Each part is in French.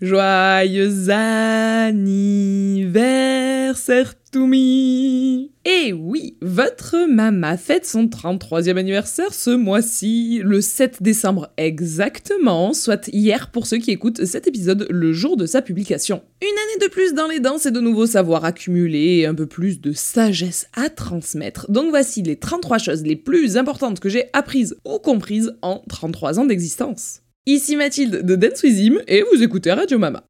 Joyeux anniversaire to me Et oui, votre maman fête son 33e anniversaire ce mois-ci, le 7 décembre exactement, soit hier pour ceux qui écoutent cet épisode le jour de sa publication. Une année de plus dans les dents, c'est de nouveaux savoirs accumulés et un peu plus de sagesse à transmettre. Donc voici les 33 choses les plus importantes que j'ai apprises ou comprises en 33 ans d'existence. Ici Mathilde de Dance With Him et vous écoutez Radio Mama.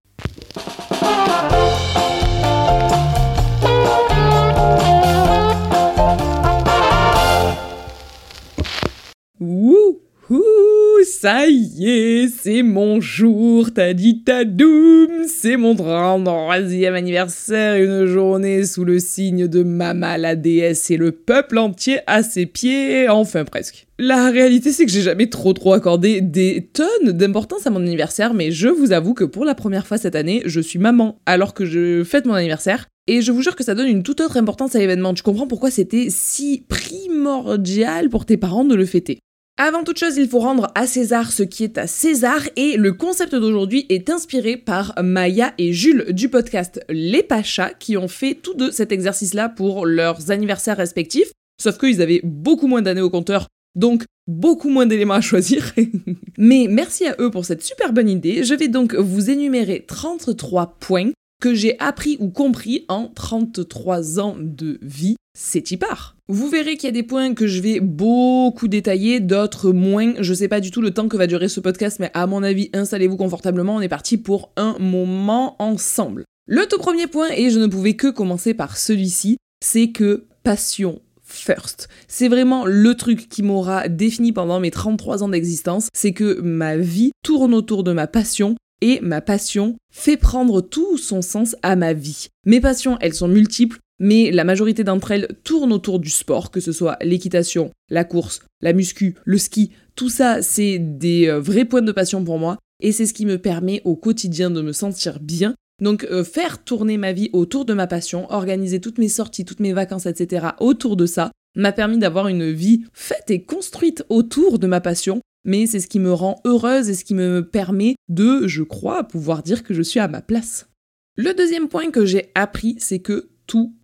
Wouhou ça y est, c'est mon jour, t'as dit ta doom, c'est mon 33e anniversaire, une journée sous le signe de Mama la déesse et le peuple entier à ses pieds, enfin presque. La réalité c'est que j'ai jamais trop trop accordé des tonnes d'importance à mon anniversaire, mais je vous avoue que pour la première fois cette année, je suis maman alors que je fête mon anniversaire. Et je vous jure que ça donne une toute autre importance à l'événement. Tu comprends pourquoi c'était si primordial pour tes parents de le fêter. Avant toute chose, il faut rendre à César ce qui est à César et le concept d'aujourd'hui est inspiré par Maya et Jules du podcast Les Pachas qui ont fait tout de cet exercice-là pour leurs anniversaires respectifs, sauf qu'ils avaient beaucoup moins d'années au compteur, donc beaucoup moins d'éléments à choisir. Mais merci à eux pour cette super bonne idée. Je vais donc vous énumérer 33 points que j'ai appris ou compris en 33 ans de vie, c'est y part. Vous verrez qu'il y a des points que je vais beaucoup détailler, d'autres moins. Je sais pas du tout le temps que va durer ce podcast, mais à mon avis, installez-vous confortablement, on est parti pour un moment ensemble. Le tout premier point, et je ne pouvais que commencer par celui-ci, c'est que passion first. C'est vraiment le truc qui m'aura défini pendant mes 33 ans d'existence, c'est que ma vie tourne autour de ma passion et ma passion fait prendre tout son sens à ma vie. Mes passions, elles sont multiples, mais la majorité d'entre elles tournent autour du sport, que ce soit l'équitation, la course, la muscu, le ski, tout ça, c'est des euh, vrais points de passion pour moi, et c'est ce qui me permet au quotidien de me sentir bien. Donc euh, faire tourner ma vie autour de ma passion, organiser toutes mes sorties, toutes mes vacances, etc. autour de ça, m'a permis d'avoir une vie faite et construite autour de ma passion, mais c'est ce qui me rend heureuse et ce qui me permet de, je crois, pouvoir dire que je suis à ma place. Le deuxième point que j'ai appris, c'est que tout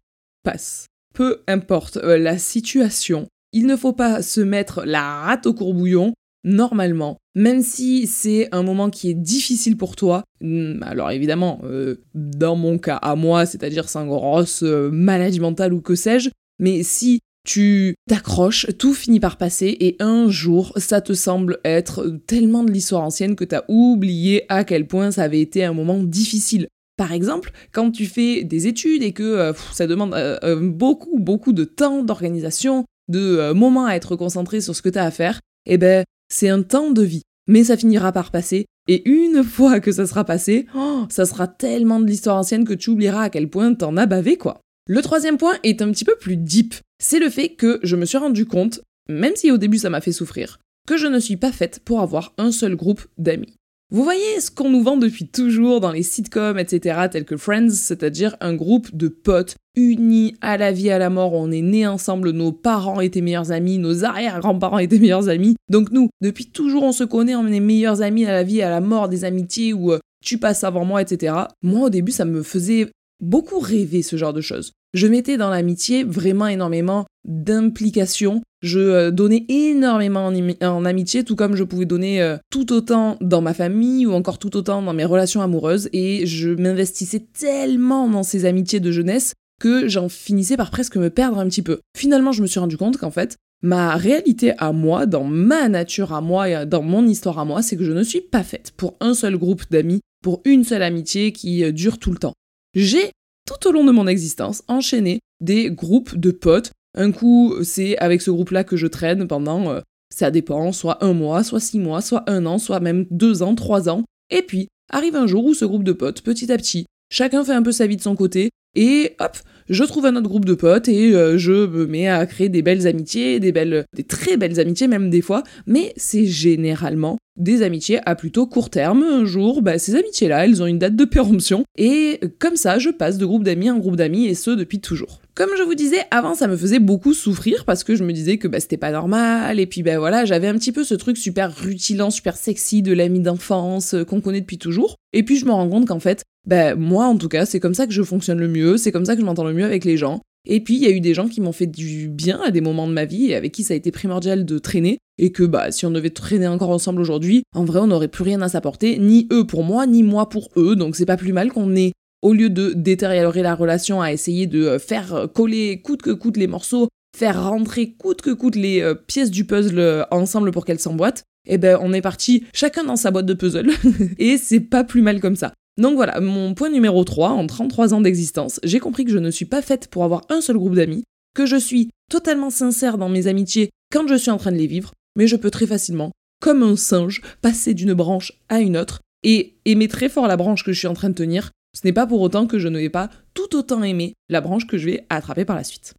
passe. Peu importe euh, la situation, il ne faut pas se mettre la rate au courbouillon, normalement, même si c'est un moment qui est difficile pour toi, hmm, alors évidemment, euh, dans mon cas à moi, c'est-à-dire sans grosse euh, maladie mentale ou que sais-je, mais si tu t'accroches, tout finit par passer et un jour, ça te semble être tellement de l'histoire ancienne que t'as oublié à quel point ça avait été un moment difficile. Par exemple, quand tu fais des études et que euh, ça demande euh, euh, beaucoup, beaucoup de temps, d'organisation, de moments à être concentré sur ce que t'as à faire, eh ben, c'est un temps de vie. Mais ça finira par passer, et une fois que ça sera passé, oh, ça sera tellement de l'histoire ancienne que tu oublieras à quel point t'en as bavé, quoi. Le troisième point est un petit peu plus deep. C'est le fait que je me suis rendu compte, même si au début ça m'a fait souffrir, que je ne suis pas faite pour avoir un seul groupe d'amis. Vous voyez ce qu'on nous vend depuis toujours dans les sitcoms, etc., tels que Friends, c'est-à-dire un groupe de potes unis à la vie, à la mort, on est nés ensemble, nos parents étaient meilleurs amis, nos arrière-grands-parents étaient meilleurs amis. Donc nous, depuis toujours, on se connaît, on est meilleurs amis à la vie, à la mort, des amitiés où euh, tu passes avant moi, etc. Moi, au début, ça me faisait beaucoup rêvé ce genre de choses. Je mettais dans l'amitié vraiment énormément d'implication. Je euh, donnais énormément en, amitié, tout comme je pouvais donner euh, tout autant dans ma famille ou encore tout autant dans mes relations amoureuses. Et je m'investissais tellement dans ces amitiés de jeunesse que j'en finissais par presque me perdre un petit peu. Finalement, je me suis rendu compte qu'en fait, ma réalité à moi, dans ma nature à moi et dans mon histoire à moi, c'est que je ne suis pas faite pour un seul groupe d'amis, pour une seule amitié qui euh, dure tout le temps j'ai, tout au long de mon existence, enchaîné des groupes de potes. Un coup, c'est avec ce groupe-là que je traîne pendant, euh, ça dépend, soit un mois, soit six mois, soit un an, soit même deux ans, trois ans. Et puis, arrive un jour où ce groupe de potes, petit à petit, chacun fait un peu sa vie de son côté, et hop, je trouve un autre groupe de potes et euh, je me mets à créer des belles amitiés, des belles, des très belles amitiés même des fois, mais c'est généralement des amitiés à plutôt court terme. Un jour, bah, ces amitiés-là, elles ont une date de péremption et comme ça, je passe de groupe d'amis en groupe d'amis et ce depuis toujours. Comme je vous disais, avant ça me faisait beaucoup souffrir parce que je me disais que bah, c'était pas normal et puis ben voilà, j'avais un petit peu ce truc super rutilant, super sexy de l'ami d'enfance euh, qu'on connaît depuis toujours. Et puis je me rends compte qu'en fait, ben moi en tout cas, c'est comme ça que je fonctionne le mieux, c'est comme ça que je m'entends le mieux avec les gens. Et puis il y a eu des gens qui m'ont fait du bien à des moments de ma vie et avec qui ça a été primordial de traîner et que bah si on devait traîner encore ensemble aujourd'hui, en vrai on n'aurait plus rien à s'apporter, ni eux pour moi, ni moi pour eux, donc c'est pas plus mal qu'on ait au lieu de détériorer la relation à essayer de euh, faire coller coûte que coûte les morceaux, faire rentrer coûte que coûte les euh, pièces du puzzle euh, ensemble pour qu'elles s'emboîtent, eh ben on est parti chacun dans sa boîte de puzzle et c'est pas plus mal comme ça. Donc voilà, mon point numéro 3, en 33 ans d'existence, j'ai compris que je ne suis pas faite pour avoir un seul groupe d'amis, que je suis totalement sincère dans mes amitiés quand je suis en train de les vivre, mais je peux très facilement, comme un singe, passer d'une branche à une autre et aimer très fort la branche que je suis en train de tenir ce n'est pas pour autant que je ne vais pas tout autant aimer la branche que je vais attraper par la suite.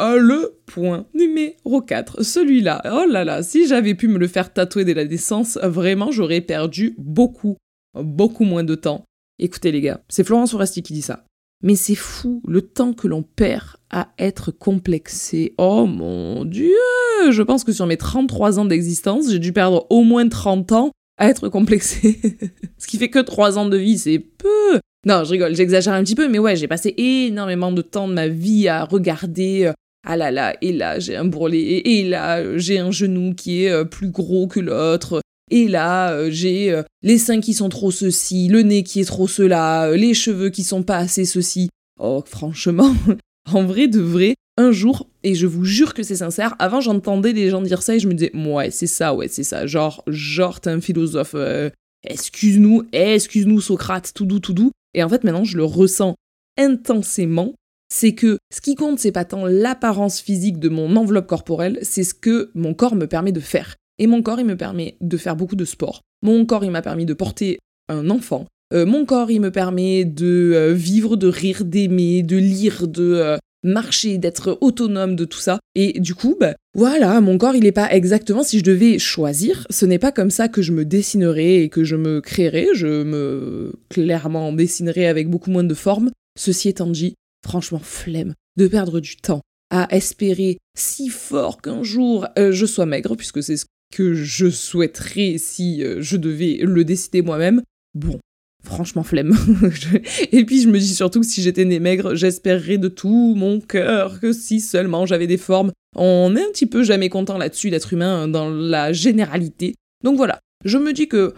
Oh, le point numéro 4, celui-là, oh là là, si j'avais pu me le faire tatouer dès la naissance, vraiment j'aurais perdu beaucoup, beaucoup moins de temps. Écoutez les gars, c'est Florence Foresti qui dit ça. Mais c'est fou le temps que l'on perd à être complexé. Oh mon dieu Je pense que sur mes 33 ans d'existence, j'ai dû perdre au moins 30 ans à être complexé. Ce qui fait que 3 ans de vie, c'est peu. Non, je rigole, j'exagère un petit peu, mais ouais, j'ai passé énormément de temps de ma vie à regarder. Euh, ah là là, et là j'ai un bourrelet, et là j'ai un genou qui est euh, plus gros que l'autre, et là euh, j'ai les seins qui sont trop ceci, le nez qui est trop cela, les cheveux qui sont pas assez ceci. Oh, franchement, en vrai de vrai, un jour, et je vous jure que c'est sincère, avant j'entendais les gens dire ça et je me disais, ouais, c'est ça, ouais, c'est ça, genre, genre, t'es un philosophe, excuse-nous, excuse-nous Socrate, tout doux, tout doux. Et en fait, maintenant, je le ressens intensément. C'est que ce qui compte, c'est pas tant l'apparence physique de mon enveloppe corporelle, c'est ce que mon corps me permet de faire. Et mon corps, il me permet de faire beaucoup de sport. Mon corps, il m'a permis de porter un enfant. Euh, mon corps, il me permet de euh, vivre, de rire, d'aimer, de lire, de euh, marcher, d'être autonome de tout ça. Et du coup, bah, voilà, mon corps, il n'est pas exactement, si je devais choisir, ce n'est pas comme ça que je me dessinerais et que je me créerais, je me clairement dessinerais avec beaucoup moins de forme. Ceci étant dit, franchement, flemme de perdre du temps à espérer si fort qu'un jour euh, je sois maigre, puisque c'est ce que je souhaiterais si euh, je devais le décider moi-même. Bon, Franchement, flemme. et puis je me dis surtout que si j'étais né maigre, j'espérerais de tout mon cœur que si seulement j'avais des formes. On est un petit peu jamais content là-dessus d'être humain dans la généralité. Donc voilà, je me dis que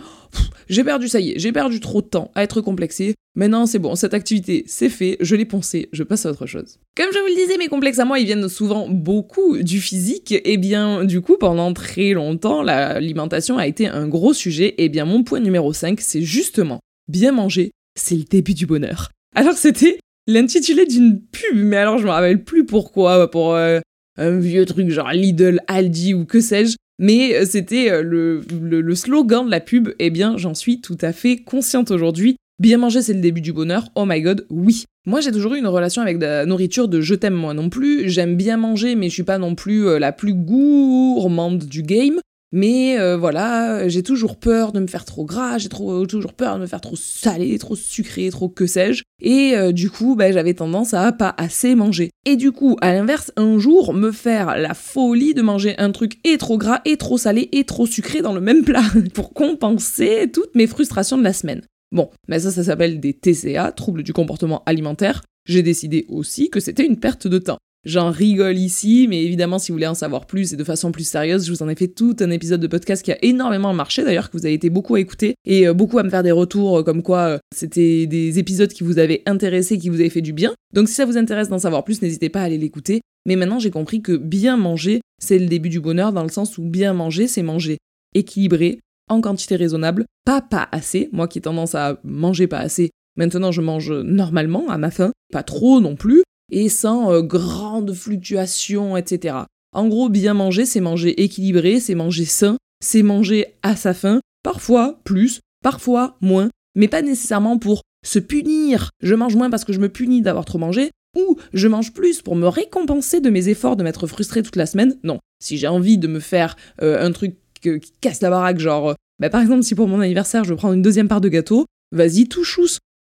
j'ai perdu, ça y est, j'ai perdu trop de temps à être complexé. Maintenant, c'est bon, cette activité, c'est fait, je l'ai poncé, je passe à autre chose. Comme je vous le disais, mes complexes à moi, ils viennent souvent beaucoup du physique. Et eh bien, du coup, pendant très longtemps, l'alimentation a été un gros sujet. Et eh bien, mon point numéro 5, c'est justement bien manger, c'est le début du bonheur. Alors c'était l'intitulé d'une pub, mais alors je me rappelle plus pourquoi, pour euh, un vieux truc genre Lidl, Aldi ou que sais-je. Mais euh, c'était euh, le, le, slogan de la pub, eh bien j'en suis tout à fait consciente aujourd'hui. Bien manger, c'est le début du bonheur. Oh my god, oui. Moi, j'ai toujours eu une relation avec la nourriture de je t'aime moi non plus. J'aime bien manger, mais je suis pas non plus la plus gourmande du game. Mais euh, voilà, j'ai toujours peur de me faire trop gras, j'ai toujours peur de me faire trop salé, trop sucré, trop que sais-je. Et euh, du coup, bah, j'avais tendance à pas assez manger. Et du coup, à l'inverse, un jour, me faire la folie de manger un truc et trop gras, et trop salé, et trop sucré dans le même plat, pour compenser toutes mes frustrations de la semaine. Bon, mais ça, ça s'appelle des TCA, troubles du comportement alimentaire. J'ai décidé aussi que c'était une perte de temps. J'en rigole ici, mais évidemment, si vous voulez en savoir plus et de façon plus sérieuse, je vous en ai fait tout un épisode de podcast qui a énormément marché, d'ailleurs, que vous avez été beaucoup à écouter et euh, beaucoup à me faire des retours euh, comme quoi euh, c'était des épisodes qui vous avaient intéressé, qui vous avaient fait du bien. Donc si ça vous intéresse d'en savoir plus, n'hésitez pas à aller l'écouter. Mais maintenant, j'ai compris que bien manger, c'est le début du bonheur dans le sens où bien manger, c'est manger équilibré, en quantité raisonnable, pas pas assez. Moi qui ai tendance à manger pas assez, maintenant je mange normalement à ma faim, pas trop non plus et sans euh, grandes fluctuations, etc. En gros, bien manger, c'est manger équilibré, c'est manger sain, c'est manger à sa faim, parfois plus, parfois moins, mais pas nécessairement pour se punir. Je mange moins parce que je me punis d'avoir trop mangé, ou je mange plus pour me récompenser de mes efforts de m'être frustré toute la semaine. Non, si j'ai envie de me faire euh, un truc qui casse la baraque, genre, euh, bah, par exemple, si pour mon anniversaire je prends une deuxième part de gâteau, vas-y, tout.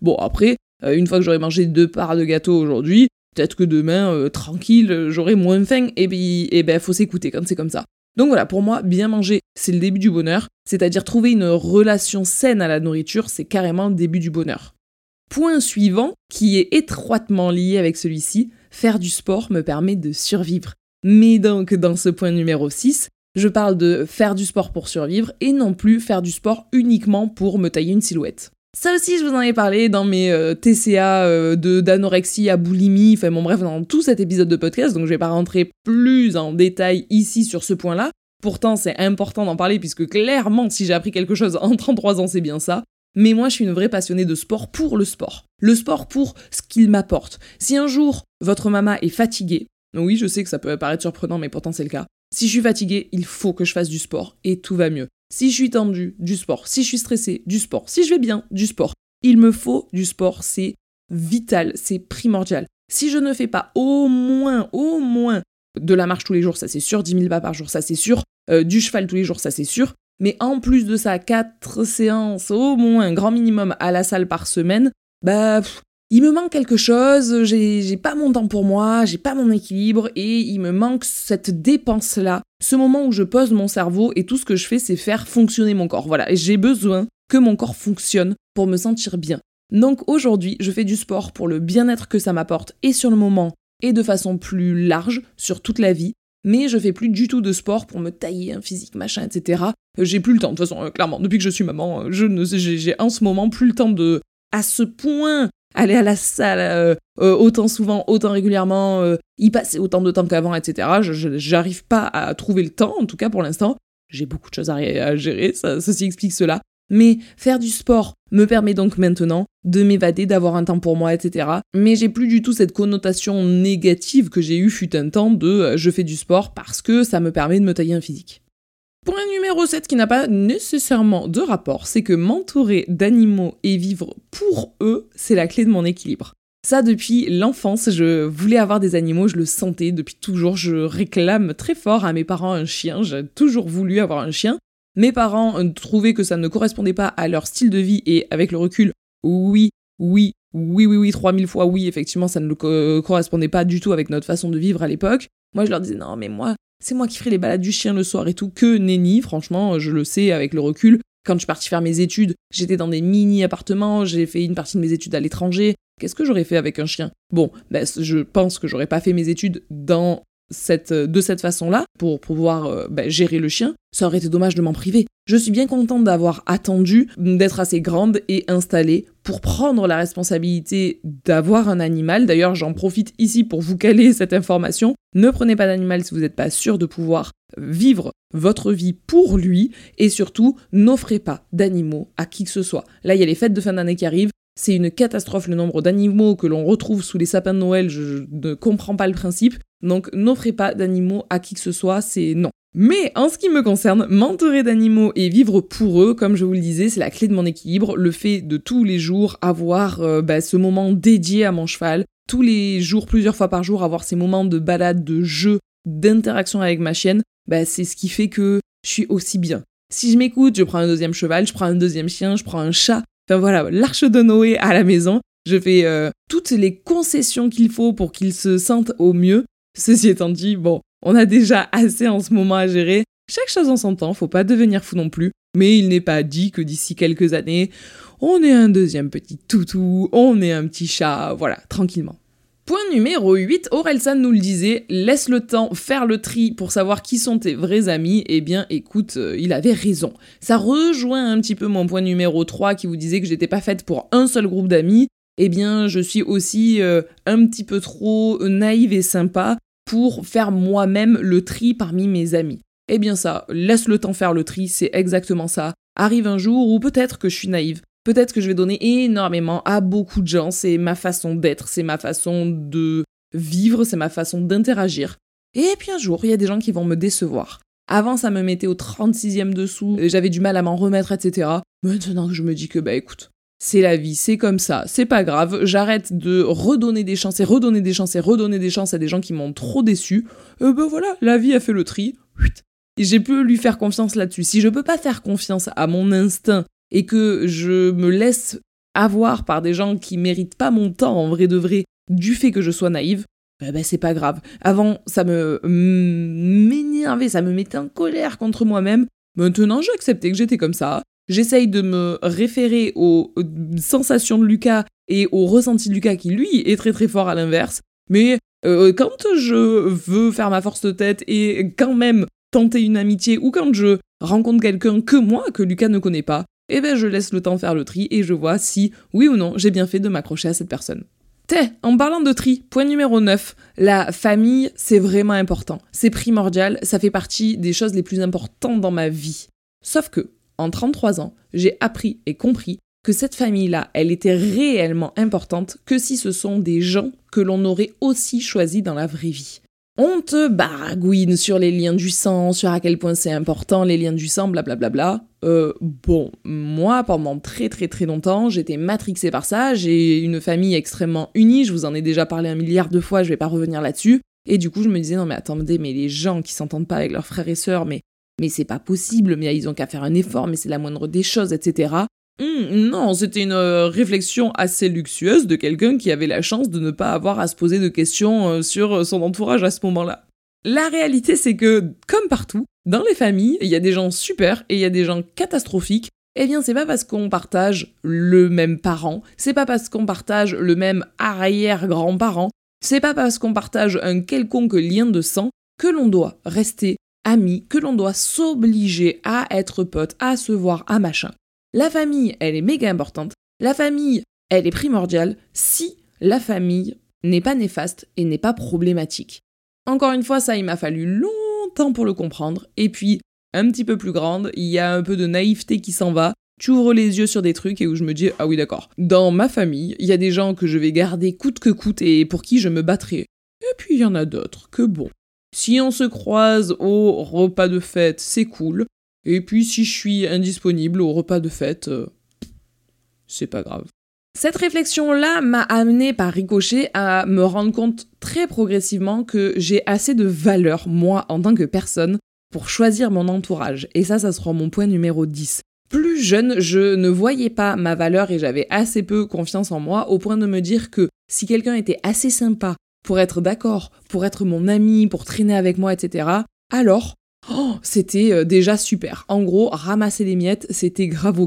Bon, après, une fois que j'aurai mangé deux parts de gâteau aujourd'hui, Peut-être que demain, euh, tranquille, j'aurai moins faim, et puis, et ben, faut s'écouter quand c'est comme ça. Donc voilà, pour moi, bien manger, c'est le début du bonheur, c'est-à-dire trouver une relation saine à la nourriture, c'est carrément le début du bonheur. Point suivant, qui est étroitement lié avec celui-ci, faire du sport me permet de survivre. Mais donc, dans ce point numéro 6, je parle de faire du sport pour survivre et non plus faire du sport uniquement pour me tailler une silhouette. Ça aussi, je vous en ai parlé dans mes euh, TCA euh, d'anorexie à boulimie, enfin bon bref, dans tout cet épisode de podcast, donc je vais pas rentrer plus en détail ici sur ce point-là. Pourtant, c'est important d'en parler puisque clairement, si j'ai appris quelque chose en 33 ans, c'est bien ça. Mais moi, je suis une vraie passionnée de sport pour le sport. Le sport pour ce qu'il m'apporte. Si un jour, votre maman est fatiguée, oui, je sais que ça peut paraître surprenant, mais pourtant c'est le cas. Si je suis fatiguée, il faut que je fasse du sport et tout va mieux. Si je suis tendue, du sport. Si je suis stressée, du sport. Si je vais bien, du sport. Il me faut du sport, c'est vital, c'est primordial. Si je ne fais pas au moins, au moins de la marche tous les jours, ça c'est sûr, 10 000 pas par jour, ça c'est sûr, euh, du cheval tous les jours, ça c'est sûr, mais en plus de ça, 4 séances au moins, grand minimum à la salle par semaine, bah il me manque quelque chose, j'ai pas mon temps pour moi, j'ai pas mon équilibre et il me manque cette dépense-là, ce moment où je pose mon cerveau et tout ce que je fais c'est faire fonctionner mon corps. Voilà, j'ai besoin que mon corps fonctionne pour me sentir bien. Donc aujourd'hui, je fais du sport pour le bien-être que ça m'apporte et sur le moment et de façon plus large sur toute la vie. Mais je fais plus du tout de sport pour me tailler un physique, machin, etc. J'ai plus le temps, de toute façon, euh, clairement, depuis que je suis maman, je ne j'ai en ce moment plus le temps de, à ce point, aller à la salle euh, euh, autant souvent, autant régulièrement, euh, y passer autant de temps qu'avant, etc. Je J'arrive pas à trouver le temps, en tout cas pour l'instant. J'ai beaucoup de choses à, gérer, ça, ceci explique cela. Mais faire du sport me permet donc maintenant de m'évader, d'avoir un temps pour moi, etc. Mais j'ai plus du tout cette connotation négative que j'ai eu fut un temps de je fais du sport parce que ça me permet de me tailler un physique. Point numéro 7 qui n'a pas nécessairement de rapport, c'est que m'entourer d'animaux et vivre pour eux, c'est la clé de mon équilibre. Ça, depuis l'enfance, je voulais avoir des animaux, je le sentais depuis toujours. Je réclame très fort à mes parents un chien, j'ai toujours voulu avoir un chien. Mes parents trouvaient que ça ne correspondait pas à leur style de vie et avec le recul, oui, oui, oui, oui, oui, 3000 fois oui, effectivement, ça ne correspondait pas du tout avec notre façon de vivre à l'époque. Moi, je leur disais, non, mais moi, c'est moi qui ferai les balades du chien le soir et tout, que nenni, franchement, je le sais avec le recul. Quand je suis partie faire mes études, j'étais dans des mini-appartements, j'ai fait une partie de mes études à l'étranger. Qu'est-ce que j'aurais fait avec un chien? Bon, ben, je pense que j'aurais pas fait mes études dans cette, de cette façon-là pour pouvoir euh, ben, gérer le chien. Ça aurait été dommage de m'en priver. Je suis bien contente d'avoir attendu, d'être assez grande et installée pour prendre la responsabilité d'avoir un animal. D'ailleurs, j'en profite ici pour vous caler cette information. Ne prenez pas d'animal si vous n'êtes pas sûr de pouvoir vivre votre vie pour lui et surtout n'offrez pas d'animaux à qui que ce soit. Là, il y a les fêtes de fin d'année qui arrivent. C'est une catastrophe le nombre d'animaux que l'on retrouve sous les sapins de Noël, je ne comprends pas le principe. Donc n'offrez pas d'animaux à qui que ce soit, c'est non. Mais en ce qui me concerne, m'entourer d'animaux et vivre pour eux, comme je vous le disais, c'est la clé de mon équilibre. Le fait de tous les jours avoir euh, bah, ce moment dédié à mon cheval, tous les jours, plusieurs fois par jour, avoir ces moments de balade, de jeu, d'interaction avec ma chienne, bah, c'est ce qui fait que je suis aussi bien. Si je m'écoute, je prends un deuxième cheval, je prends un deuxième chien, je prends un chat. Enfin voilà, l'arche de Noé à la maison. Je fais euh, toutes les concessions qu'il faut pour qu'il se sente au mieux. Ceci étant dit, bon, on a déjà assez en ce moment à gérer. Chaque chose en son temps, faut pas devenir fou non plus. Mais il n'est pas dit que d'ici quelques années, on est un deuxième petit toutou, on est un petit chat, voilà, tranquillement. Point numéro 8, Orelsan nous le disait, laisse le temps faire le tri pour savoir qui sont tes vrais amis. Eh bien, écoute, euh, il avait raison. Ça rejoint un petit peu mon point numéro 3 qui vous disait que j'étais pas faite pour un seul groupe d'amis. Eh bien, je suis aussi euh, un petit peu trop naïve et sympa pour faire moi-même le tri parmi mes amis. Eh bien ça, laisse le temps faire le tri, c'est exactement ça. Arrive un jour où peut-être que je suis naïve, peut-être que je vais donner énormément à beaucoup de gens, c'est ma façon d'être, c'est ma façon de vivre, c'est ma façon d'interagir. Et puis un jour, il y a des gens qui vont me décevoir. Avant, ça me mettait au 36e dessous, j'avais du mal à m'en remettre, etc. Maintenant je me dis que, bah écoute, c'est la vie, c'est comme ça, c'est pas grave, j'arrête de redonner des chances et redonner des chances et redonner des chances à des gens qui m'ont trop déçu, euh, ben voilà, la vie a fait le tri, et j'ai pu lui faire confiance là-dessus. Si je peux pas faire confiance à mon instinct et que je me laisse avoir par des gens qui méritent pas mon temps en vrai de vrai, du fait que je sois naïve, eh ben c'est pas grave. Avant, ça me m'énervait, ça me mettait en colère contre moi-même. Maintenant, j'ai accepté que j'étais comme ça. J'essaye de me référer aux sensations de Lucas et aux ressentis de Lucas qui, lui, est très très fort à l'inverse. Mais euh, quand je veux faire ma force de tête et quand même tenter une amitié ou quand je rencontre quelqu'un que moi, que Lucas ne connaît pas, eh ben je laisse le temps faire le tri et je vois si, oui ou non, j'ai bien fait de m'accrocher à cette personne. T'es, en parlant de tri, point numéro 9, la famille, c'est vraiment important. C'est primordial, ça fait partie des choses les plus importantes dans ma vie. Sauf que, en 33 ans, j'ai appris et compris que cette famille-là, elle était réellement importante que si ce sont des gens que l'on aurait aussi choisis dans la vraie vie. On te baragouine sur les liens du sang, sur à quel point c'est important les liens du sang, blablabla. Bla bla bla. Euh, bon, moi, pendant très très très longtemps, j'étais matrixée par ça. J'ai une famille extrêmement unie, je vous en ai déjà parlé un milliard de fois, je vais pas revenir là-dessus. Et du coup, je me disais, non mais attendez, mais les gens qui s'entendent pas avec leurs frères et sœurs, mais, mais c'est pas possible, mais ils ont qu'à faire un effort, mais c'est la moindre des choses, etc. Hum, non, c'était une euh, réflexion assez luxueuse de quelqu'un qui avait la chance de ne pas avoir à se poser de questions euh, sur euh, son entourage à ce moment-là. La réalité, c'est que, comme partout, dans les familles, il y a des gens super et il y a des gens catastrophiques. Eh bien, c'est pas parce qu'on partage le même parent, c'est pas parce qu'on partage le même arrière-grand-parent, c'est pas parce qu'on partage un quelconque lien de sang que l'on doit rester amis, que l'on doit s'obliger à être potes, à se voir, à machin. La famille, elle est méga importante. La famille, elle est primordiale si la famille n'est pas néfaste et n'est pas problématique. Encore une fois, ça, il m'a fallu longtemps pour le comprendre. Et puis, un petit peu plus grande, il y a un peu de naïveté qui s'en va. Tu ouvres les yeux sur des trucs et où je me dis, ah oui, d'accord. Dans ma famille, il y a des gens que je vais garder coûte que coûte et pour qui je me battrai. Et puis, il y en a d'autres que bon. Si on se croise au repas de fête, c'est cool. Et puis si je suis indisponible au repas de fête, euh, c'est pas grave. Cette réflexion-là m'a amené par ricochet à me rendre compte très progressivement que j'ai assez de valeur, moi, en tant que personne, pour choisir mon entourage. Et ça, ça sera mon point numéro 10. Plus jeune, je ne voyais pas ma valeur et j'avais assez peu confiance en moi au point de me dire que si quelqu'un était assez sympa pour être d'accord, pour être mon ami, pour traîner avec moi, etc., alors Oh, c'était euh, déjà super. En gros, ramasser les miettes, c'était grave.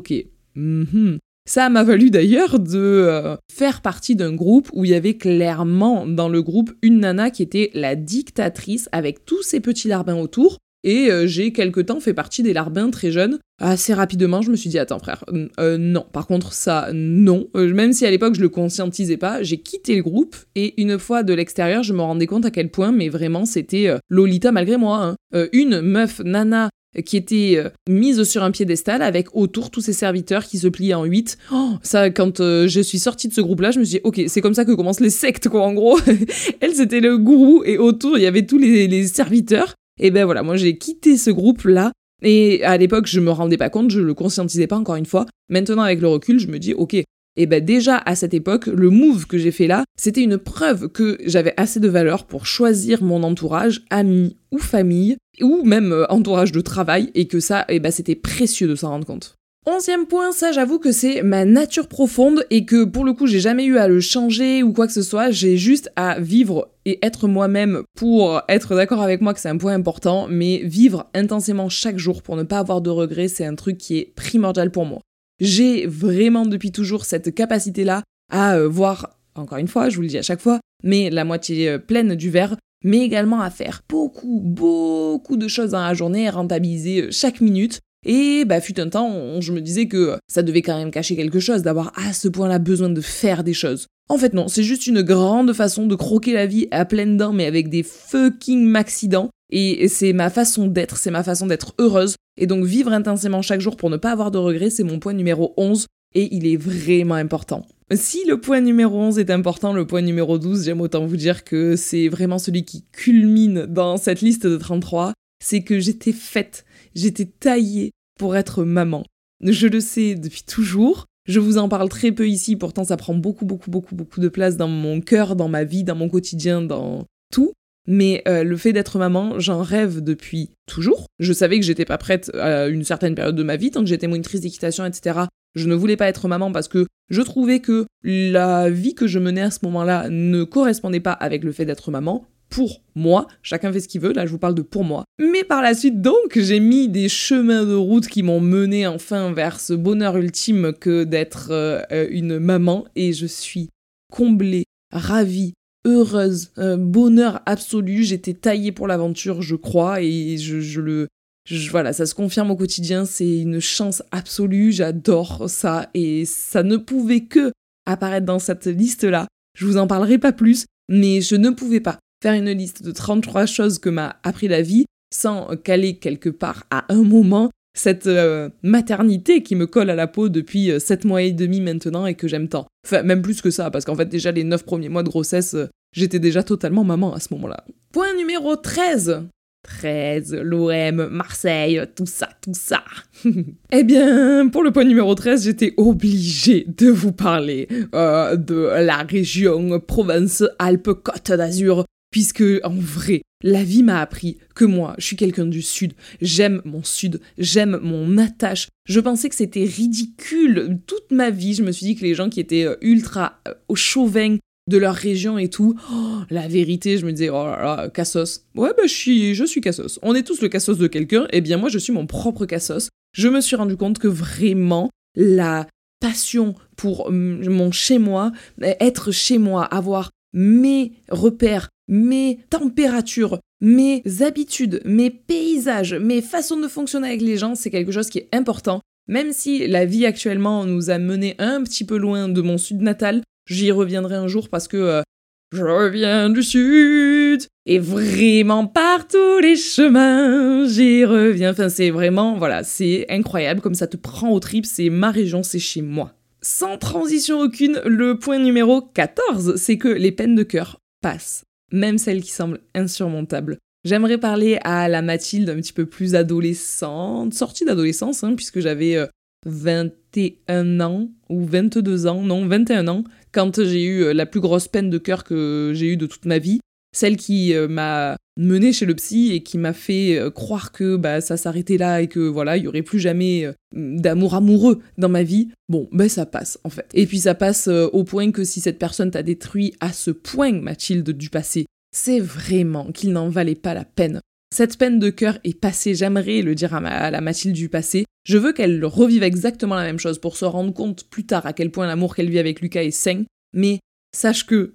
Mhm. Ça m'a valu d'ailleurs de euh, faire partie d'un groupe où il y avait clairement dans le groupe une nana qui était la dictatrice avec tous ses petits larbins autour et euh, j'ai quelque temps fait partie des larbins très jeunes. Assez rapidement, je me suis dit, attends frère, euh, non. Par contre, ça, non. Euh, même si à l'époque je le conscientisais pas, j'ai quitté le groupe et une fois de l'extérieur, je me rendais compte à quel point, mais vraiment, c'était Lolita malgré moi. Hein. une meuf, nana, qui était mise sur un piédestal avec autour tous ses serviteurs qui se pliaient en huit. Oh, ça, quand je suis sortie de ce groupe-là, je me suis dit, ok, c'est comme ça que commencent les sectes, quoi, en gros. Elle, c'était le gourou et autour, il y avait tous les, les serviteurs. Et ben voilà, moi j'ai quitté ce groupe-là. Et à l'époque, je me rendais pas compte, je le conscientisais pas encore une fois. Maintenant, avec le recul, je me dis, ok, et ben déjà à cette époque, le move que j'ai fait là, c'était une preuve que j'avais assez de valeur pour choisir mon entourage, amis ou famille, ou même euh, entourage de travail, et que ça, et ben c'était précieux de s'en rendre compte. Onzième point, ça j'avoue que c'est ma nature profonde et que pour le coup j'ai jamais eu à le changer ou quoi que ce soit, j'ai juste à vivre et être moi-même pour être d'accord avec moi que c'est un point important, mais vivre intensément chaque jour pour ne pas avoir de regrets, c'est un truc qui est primordial pour moi. J'ai vraiment depuis toujours cette capacité-là à euh, voir, encore une fois, je vous le dis à chaque fois, mais la moitié euh, pleine du verre, mais également à faire beaucoup, beaucoup de choses dans la journée, rentabiliser euh, chaque minute et bah, fut un temps, je me disais que ça devait quand même cacher quelque chose, d'avoir à ce point-là besoin de faire des choses. En fait, non, c'est juste une grande façon de croquer la vie à pleines dents, mais avec des fucking maxidents. Et c'est ma façon d'être, c'est ma façon d'être heureuse. Et donc vivre intensément chaque jour pour ne pas avoir de regrets, c'est mon point numéro 11. Et il est vraiment important. Si le point numéro 11 est important, le point numéro 12, j'aime autant vous dire que c'est vraiment celui qui culmine dans cette liste de 33. C'est que j'étais faite, j'étais taillée pour être maman. Je le sais depuis toujours. Je vous en parle très peu ici, pourtant ça prend beaucoup, beaucoup, beaucoup, beaucoup de place dans mon cœur, dans ma vie, dans mon quotidien, dans tout. Mais euh, le fait d'être maman, j'en rêve depuis toujours. Je savais que j'étais pas prête à une certaine période de ma vie, tant que j'étais monitrice d'équitation, etc. Je ne voulais pas être maman parce que je trouvais que la vie que je menais à ce moment-là ne correspondait pas avec le fait d'être maman pour moi. Chacun fait ce qu'il veut, là je vous parle de pour moi. Mais par la suite donc, j'ai mis des chemins de route qui m'ont mené enfin vers ce bonheur ultime que d'être euh, euh, une maman et je suis comblée, ravie, heureuse, bonheur absolu. J'étais taillée pour l'aventure, je crois, et je, le... voilà, ça se confirme au quotidien, c'est une chance absolue, j'adore ça, et ça ne pouvait que apparaître dans cette liste-là. Je vous en parlerai pas plus, mais je ne pouvais pas faire une liste de 33 choses que m'a appris la vie sans caler quelque part à un moment cette euh, maternité qui me colle à la peau depuis 7 euh, mois et demi maintenant et que j'aime tant. Enfin, même plus que ça, parce qu'en fait, déjà les 9 premiers mois de grossesse, euh, j'étais déjà totalement maman à ce moment-là. Point numéro 13. 13, l'OM, Marseille, tout ça, tout ça. eh bien, pour le point numéro 13, j'étais obligée de vous parler de la région Provence-Alpes-Côte d'Azur puisque en vrai, la vie m'a appris que moi, je suis quelqu'un du Sud, j'aime mon Sud, j'aime mon attache. Je pensais que c'était ridicule. Toute ma vie, je me suis dit que les gens qui étaient euh, ultra euh, au chauvin de leur région et tout, oh, la vérité, je me disais, oh là là, cassos. Ouais, bah je suis, je suis cassos. On est tous le cassos de quelqu'un, et eh bien moi, je suis mon propre cassos. Je me suis rendu compte que vraiment, la passion pour mm, mon chez moi, être chez moi, avoir mes repères, mes températures, mes habitudes, mes paysages, mes façons de fonctionner avec les gens, c'est quelque chose qui est important. Même si la vie actuellement nous a mené un petit peu loin de mon sud natal, j'y reviendrai un jour parce que euh, je reviens du sud et vraiment par tous les chemins, j'y reviens. Enfin, c'est vraiment, voilà, c'est incroyable comme ça te prend au trip, c'est ma région, c'est chez moi. Sans transition aucune, le point numéro 14, c'est que les peines de cœur passent même celles qui semblent insurmontables. J'aimerais parler à la Mathilde un petit peu plus adolescente, sortie d'adolescence, hein, puisque j'avais 21 euh, ans ou 22 ans, non, 21 ans, quand j'ai eu euh, la plus grosse peine de cœur que j'ai eue de toute ma vie celle qui euh, m'a mené chez le psy et qui m'a fait euh, croire que bah, ça s'arrêtait là et que voilà, il y aurait plus jamais euh, d'amour amoureux dans ma vie, bon, ben ça passe en fait. Et puis ça passe au point que si cette personne t'a détruit à ce point, Mathilde du passé, c'est vraiment qu'il n'en valait pas la peine. Cette peine de cœur est passée, j'aimerais le dire à, la Mathilde du passé. Je veux qu'elle revive exactement la même chose pour se rendre compte plus tard à quel point l'amour qu'elle vit avec Lucas est sain. Mais sache que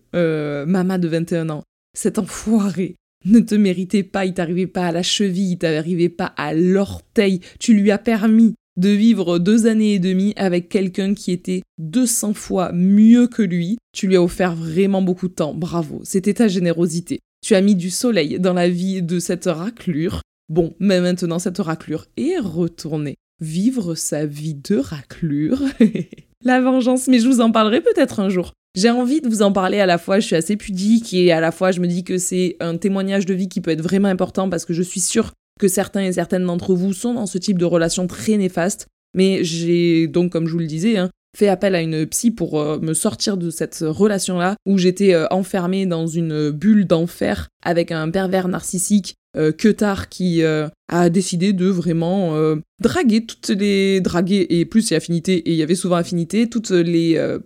Mama de 21 ans, cet enfoiré ne te méritait pas, il t'arrivait pas à la cheville, il t'arrivait pas à l'orteil, tu lui as permis de vivre deux années et demie avec quelqu'un qui était 200 fois mieux que lui, tu lui as offert vraiment beaucoup de temps, bravo, c'était ta générosité. Tu as mis du soleil dans la vie de cette raclure. Bon, mais maintenant cette raclure est retournée. Vivre sa vie de raclure. la vengeance, mais je vous en parlerai peut-être un jour. J'ai envie de vous en parler à la fois, je suis assez pudique et à la fois je me dis que c'est un témoignage de vie qui peut être vraiment important parce que je suis sûre que certains et certaines d'entre vous sont dans ce type de relation très néfaste. Mais j'ai donc, comme je vous le disais, hein, fait appel à une psy pour euh, me sortir de cette relation-là où j'étais euh, enfermée dans une bulle d'enfer avec un pervers narcissique euh, qui euh, a décidé de vraiment euh, draguer toutes les draguer et plus a affinité et il y avait souvent affinité toutes les euh,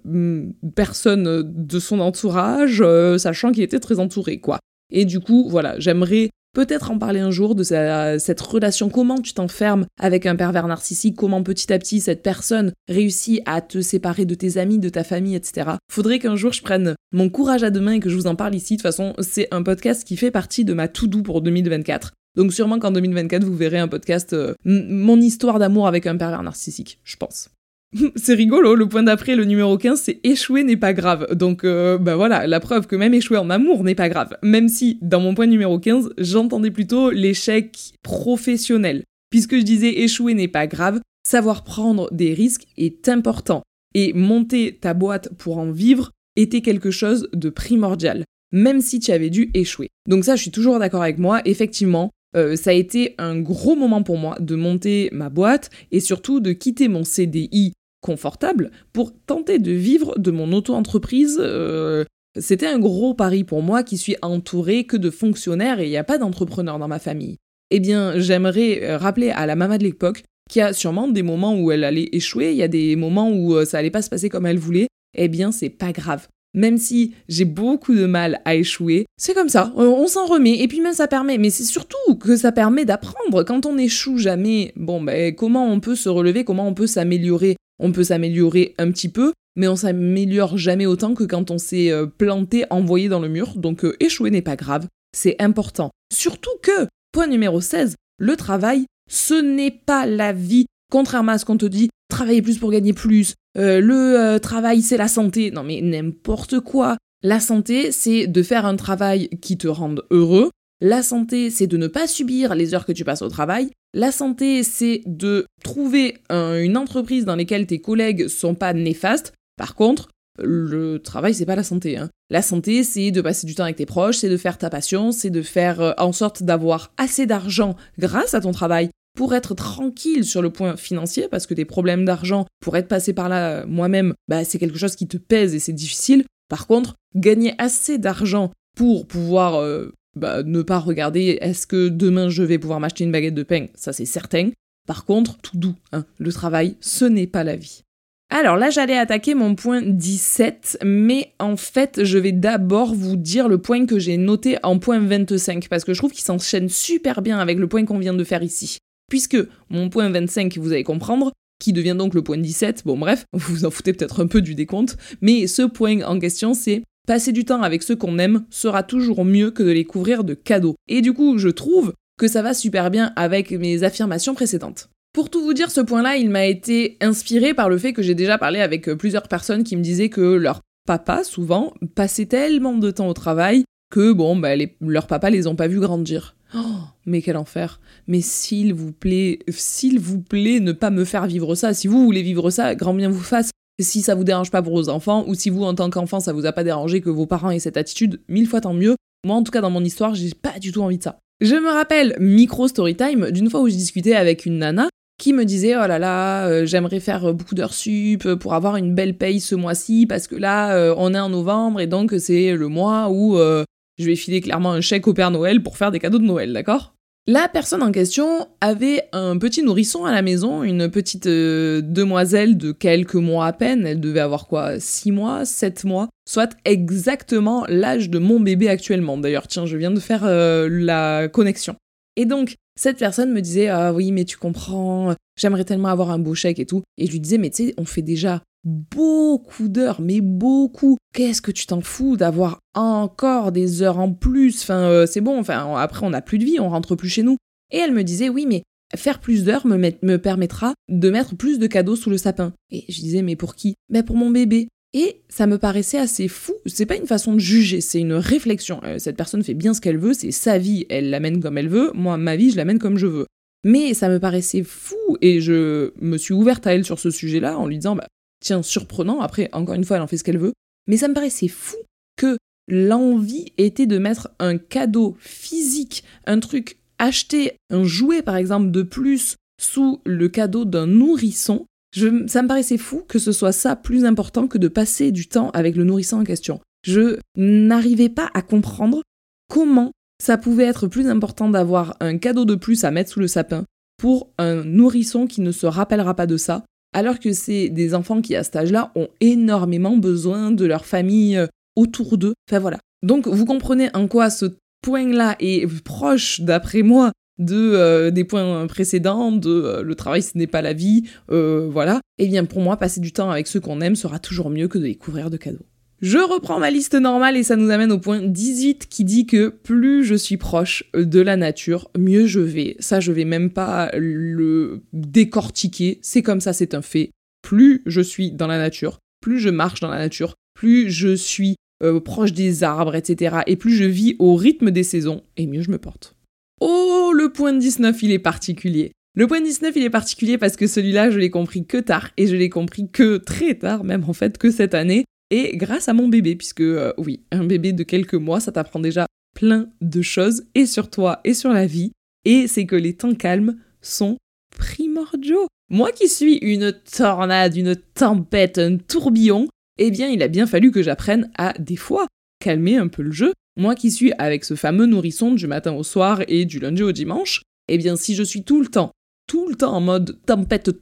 personnes de son entourage sachant qu'il était très entouré quoi. Et du coup voilà j'aimerais peut-être en parler un jour de cette relation, comment tu t'enfermes avec un pervers narcissique, comment petit à petit cette personne réussit à te séparer de tes amis, de ta famille, etc. Faudrait qu'un jour je prenne mon courage à deux mains et que je vous en parle ici. De toute façon, c'est un podcast qui fait partie de ma to-do pour 2024. Donc sûrement qu'en 2024, vous verrez un podcast euh, Mon histoire d'amour avec un pervers narcissique, je pense. c'est rigolo, le point d'après, le numéro 15, c'est échouer n'est pas grave. Donc, euh, bah voilà, la preuve que même échouer en amour n'est pas grave. Même si, dans mon point numéro 15, j'entendais plutôt l'échec professionnel. Puisque je disais échouer n'est pas grave, savoir prendre des risques est important. Et monter ta boîte pour en vivre était quelque chose de primordial, même si tu avais dû échouer. Donc ça, je suis toujours d'accord avec moi. Effectivement, euh, ça a été un gros moment pour moi de monter ma boîte et surtout de quitter mon CDI confortable pour tenter de vivre de mon auto-entreprise. Euh, c'était un gros pari pour moi qui suis entouré que de fonctionnaires et il n'y a pas d'entrepreneurs dans ma famille. Eh bien, j'aimerais euh, rappeler à la maman de l'époque qu'il y a sûrement des moments où elle allait échouer, il y a des moments où euh, ça allait pas se passer comme elle voulait, eh bien c'est pas grave. Même si j'ai beaucoup de mal à échouer, c'est comme ça, on s'en remet, et puis même ça permet, mais c'est surtout que ça permet d'apprendre. Quand on échoue jamais, bon ben comment on peut se relever, comment on peut s'améliorer? On peut s'améliorer un petit peu, mais on s'améliore jamais autant que quand on s'est euh, planté, envoyé dans le mur, donc euh, échouer n'est pas grave, c'est important. Surtout que, point numéro 16, le travail, ce n'est pas la vie. Contrairement à ce qu'on te dit, travailler plus pour gagner plus, euh, le travail c'est la santé. Non mais n'importe quoi. La santé, c'est de faire un travail qui te rende heureux. La santé, c'est de ne pas subir les heures que tu passes au travail. La santé, c'est de trouver une entreprise dans laquelle tes collègues sont pas néfastes. Par contre, le travail, c'est pas la santé. Hein. La santé, c'est de passer du temps avec tes proches, c'est de faire ta passion, c'est de faire euh, en sorte d'avoir assez d'argent grâce à ton travail pour être tranquille sur le point financier, parce que des problèmes d'argent, pour être passé par là euh, moi-même, bah, c'est quelque chose qui te pèse et c'est difficile. Par contre, gagner assez d'argent pour pouvoir euh, bah, ne pas regarder est-ce que demain je vais pouvoir m'acheter une baguette de pain, ça c'est certain. Par contre, tout doux, hein, le travail, ce n'est pas la vie. Alors là, j'allais attaquer mon point 17, mais en fait, je vais d'abord vous dire le point que j'ai noté en point 25, parce que je trouve qu'il s'enchaîne super bien avec le point qu'on vient de faire ici. Puisque mon point 25, vous allez comprendre, qui devient donc le point 17, bon bref, vous vous en foutez peut-être un peu du décompte, mais ce point en question, c'est passer du temps avec ceux qu'on aime sera toujours mieux que de les couvrir de cadeaux. Et du coup, je trouve que ça va super bien avec mes affirmations précédentes. Pour tout vous dire, ce point-là, il m'a été inspiré par le fait que j'ai déjà parlé avec plusieurs personnes qui me disaient que leur papa, souvent, passait tellement de temps au travail que, bon, bah, leurs papas les ont pas vus grandir. Oh, mais quel enfer. Mais s'il vous plaît, s'il vous plaît, ne pas me faire vivre ça. Si vous voulez vivre ça, grand bien vous fasse. Si ça vous dérange pas pour vos enfants, ou si vous, en tant qu'enfant, ça vous a pas dérangé que vos parents aient cette attitude, mille fois tant mieux. Moi, en tout cas, dans mon histoire, j'ai pas du tout envie de ça. Je me rappelle, micro story time, d'une fois où je discutais avec une nana qui me disait oh là là euh, j'aimerais faire beaucoup d'heures sup pour avoir une belle paye ce mois-ci parce que là euh, on est en novembre et donc c'est le mois où euh, je vais filer clairement un chèque au Père Noël pour faire des cadeaux de Noël, d'accord? La personne en question avait un petit nourrisson à la maison, une petite euh, demoiselle de quelques mois à peine, elle devait avoir quoi 6 mois, 7 mois, soit exactement l'âge de mon bébé actuellement. D'ailleurs, tiens, je viens de faire euh, la connexion. Et donc, cette personne me disait Ah oui, mais tu comprends, j'aimerais tellement avoir un beau chèque et tout. Et je lui disais Mais tu sais, on fait déjà beaucoup d'heures, mais beaucoup. Qu'est-ce que tu t'en fous d'avoir encore des heures en plus? Enfin, euh, c'est bon, enfin, après on n'a plus de vie, on rentre plus chez nous. Et elle me disait, oui, mais faire plus d'heures me, me, permettra de mettre plus de cadeaux sous le sapin. Et je disais, mais pour qui? Ben pour mon bébé. Et ça me paraissait assez fou. C'est pas une façon de juger, c'est une réflexion. Euh, cette personne fait bien ce qu'elle veut, c'est sa vie, elle l'amène comme elle veut. Moi, ma vie, je l'amène comme je veux. Mais ça me paraissait fou et je me suis ouverte à elle sur ce sujet-là en lui disant bah, tiens, surprenant, après, encore une fois, elle en fait ce qu'elle veut, mais ça me paraissait fou que l'envie était de mettre un cadeau physique, un truc acheter un jouet par exemple de plus sous le cadeau d'un nourrisson, ça me paraissait fou que ce soit ça plus important que de passer du temps avec le nourrisson en question. Je n'arrivais pas à comprendre comment ça pouvait être plus important d'avoir un cadeau de plus à mettre sous le sapin pour un nourrisson qui ne se rappellera pas de ça alors que c'est des enfants qui, à cet âge-là, ont énormément besoin de leur famille euh, autour d'eux. Enfin voilà. Donc vous comprenez en quoi ce point-là est proche, d'après moi, de euh, des points précédents, de euh, le travail ce n'est pas la vie, voilà. Eh bien pour moi, passer du temps avec ceux qu'on aime sera toujours mieux que de les couvrir de cadeaux. Je reprends ma liste normale et ça nous amène au point 18 qui dit que plus je suis proche de la nature, mieux je vais. Ça, je vais même pas le décortiquer. C'est comme ça, c'est un fait. Plus je suis dans la nature, plus je marche dans la nature, plus je suis euh, proche des arbres, etc. Et plus je vis au rythme des saisons, et mieux je me porte. Oh, le point 19, il est particulier. Le point 19, il est particulier parce que celui-là, je l'ai compris que tard, et je l'ai compris que très tard, même en fait, que cette année et grâce à mon bébé, puisque euh, oui, un bébé de quelques mois, ça t'apprend déjà plein de choses, et sur toi et sur la vie, et c'est que les temps calmes sont primordiaux. Moi qui suis une tornade, une tempête, un tourbillon, eh bien il a bien fallu que j'apprenne à des fois calmer un peu le jeu. Moi qui suis avec ce fameux nourrisson du matin au soir et du lundi au dimanche, eh bien si je suis tout le temps tout le temps en mode tempête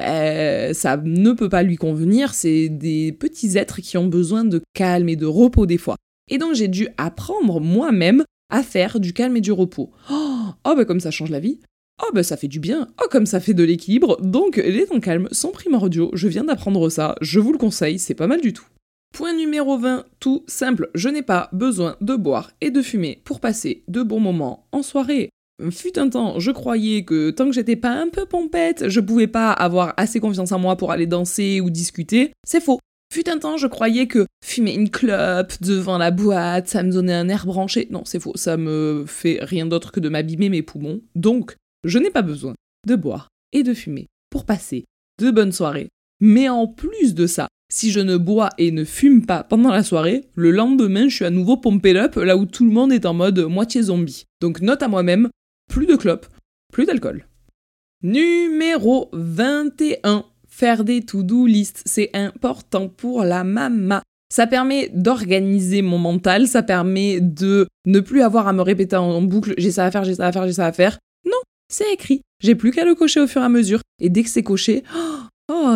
ben, ça ne peut pas lui convenir. C'est des petits êtres qui ont besoin de calme et de repos des fois. Et donc j'ai dû apprendre moi-même à faire du calme et du repos. Oh, oh ben comme ça change la vie. Oh ben ça fait du bien. Oh comme ça fait de l'équilibre. Donc les temps calmes sont primordiaux. Je viens d'apprendre ça. Je vous le conseille, c'est pas mal du tout. Point numéro 20, tout simple, je n'ai pas besoin de boire et de fumer pour passer de bons moments en soirée. Fut un temps, je croyais que tant que j'étais pas un peu pompette, je pouvais pas avoir assez confiance en moi pour aller danser ou discuter. C'est faux. Fut un temps, je croyais que fumer une clope devant la boîte, ça me donnait un air branché. Non, c'est faux, ça me fait rien d'autre que de m'abîmer mes poumons. Donc, je n'ai pas besoin de boire et de fumer pour passer de bonnes soirées. Mais en plus de ça, si je ne bois et ne fume pas pendant la soirée, le lendemain, je suis à nouveau pompé up là où tout le monde est en mode moitié zombie. Donc note à moi-même, plus de clopes, plus d'alcool. Numéro 21 faire des to-do list, c'est important pour la mama. Ça permet d'organiser mon mental, ça permet de ne plus avoir à me répéter en boucle j'ai ça à faire, j'ai ça à faire, j'ai ça à faire. Non, c'est écrit. J'ai plus qu'à le cocher au fur et à mesure. Et dès que c'est coché, oh,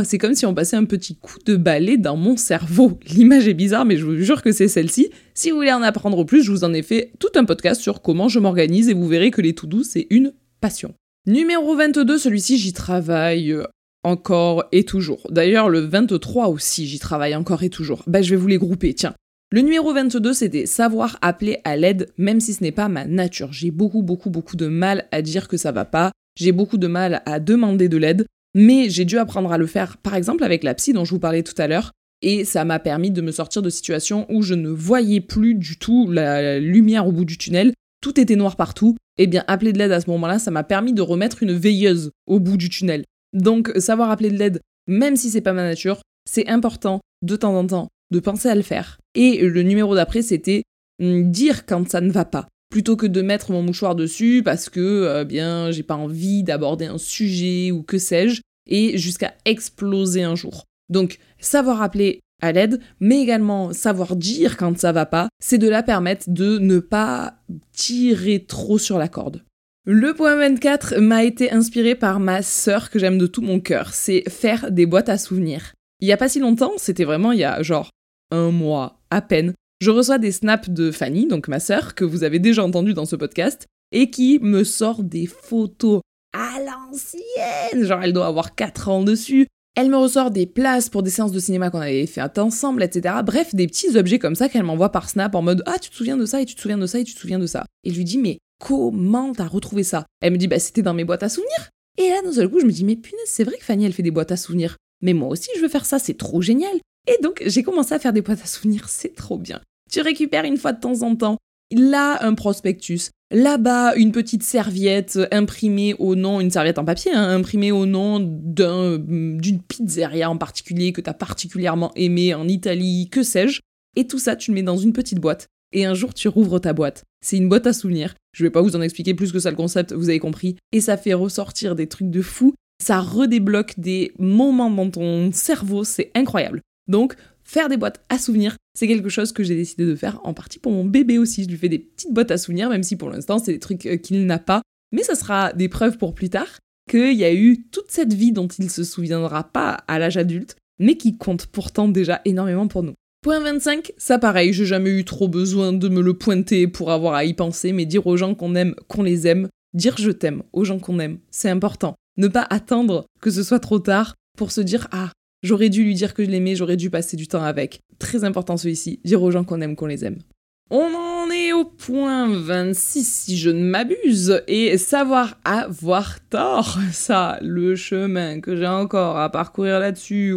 c'est comme si on passait un petit coup de balai dans mon cerveau. L'image est bizarre, mais je vous jure que c'est celle-ci. Si vous voulez en apprendre plus, je vous en ai fait tout un podcast sur comment je m'organise et vous verrez que les to-do, c'est une passion. Numéro 22, celui-ci, j'y travaille euh, encore et toujours. D'ailleurs, le 23 aussi, j'y travaille encore et toujours. Bah, je vais vous les grouper, tiens. Le numéro 22, c'était savoir appeler à l'aide, même si ce n'est pas ma nature. J'ai beaucoup, beaucoup, beaucoup de mal à dire que ça va pas. J'ai beaucoup de mal à demander de l'aide, mais j'ai dû apprendre à le faire, par exemple avec la psy dont je vous parlais tout à l'heure, et ça m'a permis de me sortir de situations où je ne voyais plus du tout la lumière au bout du tunnel, tout était noir partout. Et eh bien, appeler de l'aide à ce moment-là, ça m'a permis de remettre une veilleuse au bout du tunnel. Donc, savoir appeler de l'aide, même si c'est pas ma nature, c'est important de temps en temps de penser à le faire. Et le numéro d'après, c'était hum, dire quand ça ne va pas, plutôt que de mettre mon mouchoir dessus parce que euh, bien j'ai pas envie d'aborder un sujet ou que sais-je, et jusqu'à exploser un jour. Donc, savoir appeler à l'aide, mais également savoir dire quand ça va pas, c'est de la permettre de ne pas tirer trop sur la corde. Le point 24 m'a été inspiré par ma sœur que j'aime de tout mon cœur, c'est faire des boîtes à souvenirs. Il y a pas si longtemps, c'était vraiment il y a genre un mois à peine, je reçois des snaps de Fanny, donc ma sœur, que vous avez déjà entendu dans ce podcast, et qui me sort des photos à l'ancienne, genre elle doit avoir 4 ans dessus. Elle me ressort des places pour des séances de cinéma qu'on avait fait ensemble, etc. Bref, des petits objets comme ça qu'elle m'envoie par snap en mode Ah, tu te souviens de ça, et tu te souviens de ça, et tu te souviens de ça. Et je lui dis Mais comment t'as retrouvé ça? Elle me dit bah c'était dans mes boîtes à souvenirs. Et là d'un seul coup je me dis mais punaise c'est vrai que Fanny elle fait des boîtes à souvenirs. Mais moi aussi je veux faire ça, c'est trop génial. Et donc j'ai commencé à faire des boîtes à souvenirs, c'est trop bien. Tu récupères une fois de temps en temps là un prospectus, là-bas une petite serviette imprimée au nom, une serviette en papier, hein, imprimée au nom d'une pizzeria en particulier que tu as particulièrement aimé en Italie, que sais-je. Et tout ça, tu le mets dans une petite boîte. Et un jour, tu rouvres ta boîte. C'est une boîte à souvenirs. Je vais pas vous en expliquer plus que ça le concept, vous avez compris. Et ça fait ressortir des trucs de fou. Ça redébloque des moments dans ton cerveau, c'est incroyable. Donc, faire des boîtes à souvenirs, c'est quelque chose que j'ai décidé de faire en partie pour mon bébé aussi. Je lui fais des petites boîtes à souvenirs, même si pour l'instant, c'est des trucs euh, qu'il n'a pas. Mais ça sera des preuves pour plus tard qu'il y a eu toute cette vie dont il se souviendra pas à l'âge adulte, mais qui compte pourtant déjà énormément pour nous. Point 25, ça pareil, j'ai jamais eu trop besoin de me le pointer pour avoir à y penser, mais dire aux gens qu'on aime, qu'on les aime, dire je t'aime aux gens qu'on aime, c'est important. Ne pas attendre que ce soit trop tard pour se dire ah, j'aurais dû lui dire que je l'aimais, j'aurais dû passer du temps avec. Très important celui-ci, dire aux gens qu'on aime, qu'on les aime. On en est au point 26 si je ne m'abuse, et savoir avoir tort, ça, le chemin que j'ai encore à parcourir là-dessus,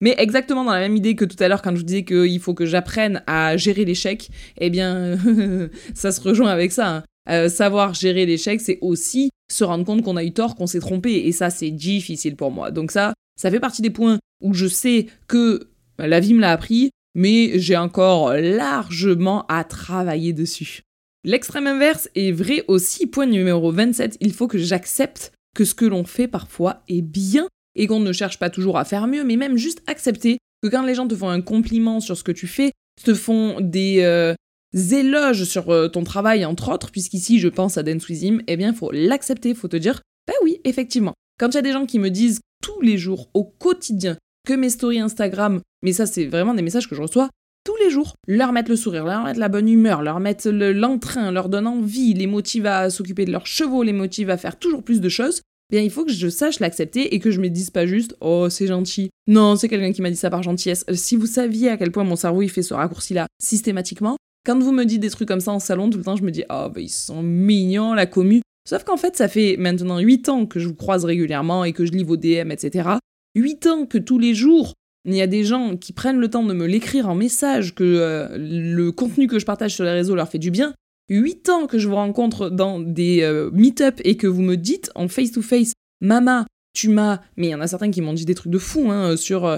mais exactement dans la même idée que tout à l'heure quand je vous disais qu'il faut que j'apprenne à gérer l'échec, eh bien, ça se rejoint avec ça. Hein. Euh, savoir gérer l'échec, c'est aussi se rendre compte qu'on a eu tort, qu'on s'est trompé. Et ça, c'est difficile pour moi. Donc ça, ça fait partie des points où je sais que la vie me l'a appris, mais j'ai encore largement à travailler dessus. L'extrême inverse est vrai aussi. Point numéro 27, il faut que j'accepte que ce que l'on fait parfois est bien et qu'on ne cherche pas toujours à faire mieux, mais même juste accepter que quand les gens te font un compliment sur ce que tu fais, te font des, euh, éloges sur euh, ton travail, entre autres, puisqu'ici je pense à Dance With Him, eh bien, il faut l'accepter, il faut te dire, bah oui, effectivement. Quand il y a des gens qui me disent tous les jours, au quotidien, que mes stories Instagram, mais ça c'est vraiment des messages que je reçois tous les jours, leur mettre le sourire, leur mettre la bonne humeur, leur mettre l'entrain, leur donner envie, les motive à s'occuper de leurs chevaux, les motive à faire toujours plus de choses, bien il faut que je sache l'accepter et que je me dise pas juste oh c'est gentil. Non, c'est quelqu'un qui m'a dit ça par gentillesse. Si vous saviez à quel point mon cerveau il fait ce raccourci là systématiquement, quand vous me dites des trucs comme ça en salon tout le temps, je me dis oh bah ils sont mignons la commu. Sauf qu'en fait ça fait maintenant 8 ans que je vous croise régulièrement et que je lis vos DM etc. 8 ans que tous les jours il y a des gens qui prennent le temps de me l'écrire en message, que euh, le contenu que je partage sur les réseaux leur fait du bien. 8 ans que je vous rencontre dans des euh, meet-up et que vous me dites en face-to-face, Mama, tu m'as. Mais il y en a certains qui m'ont dit des trucs de fou hein, sur. Euh,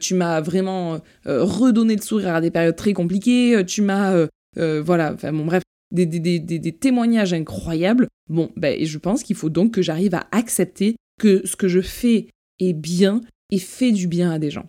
tu m'as vraiment redonné le sourire à des périodes très compliquées, tu m'as. voilà, enfin bon, bref, des, des, témoignages incroyables. Bon, ben, je pense qu'il faut donc que j'arrive à accepter que ce que je fais est bien et fait du bien à des gens.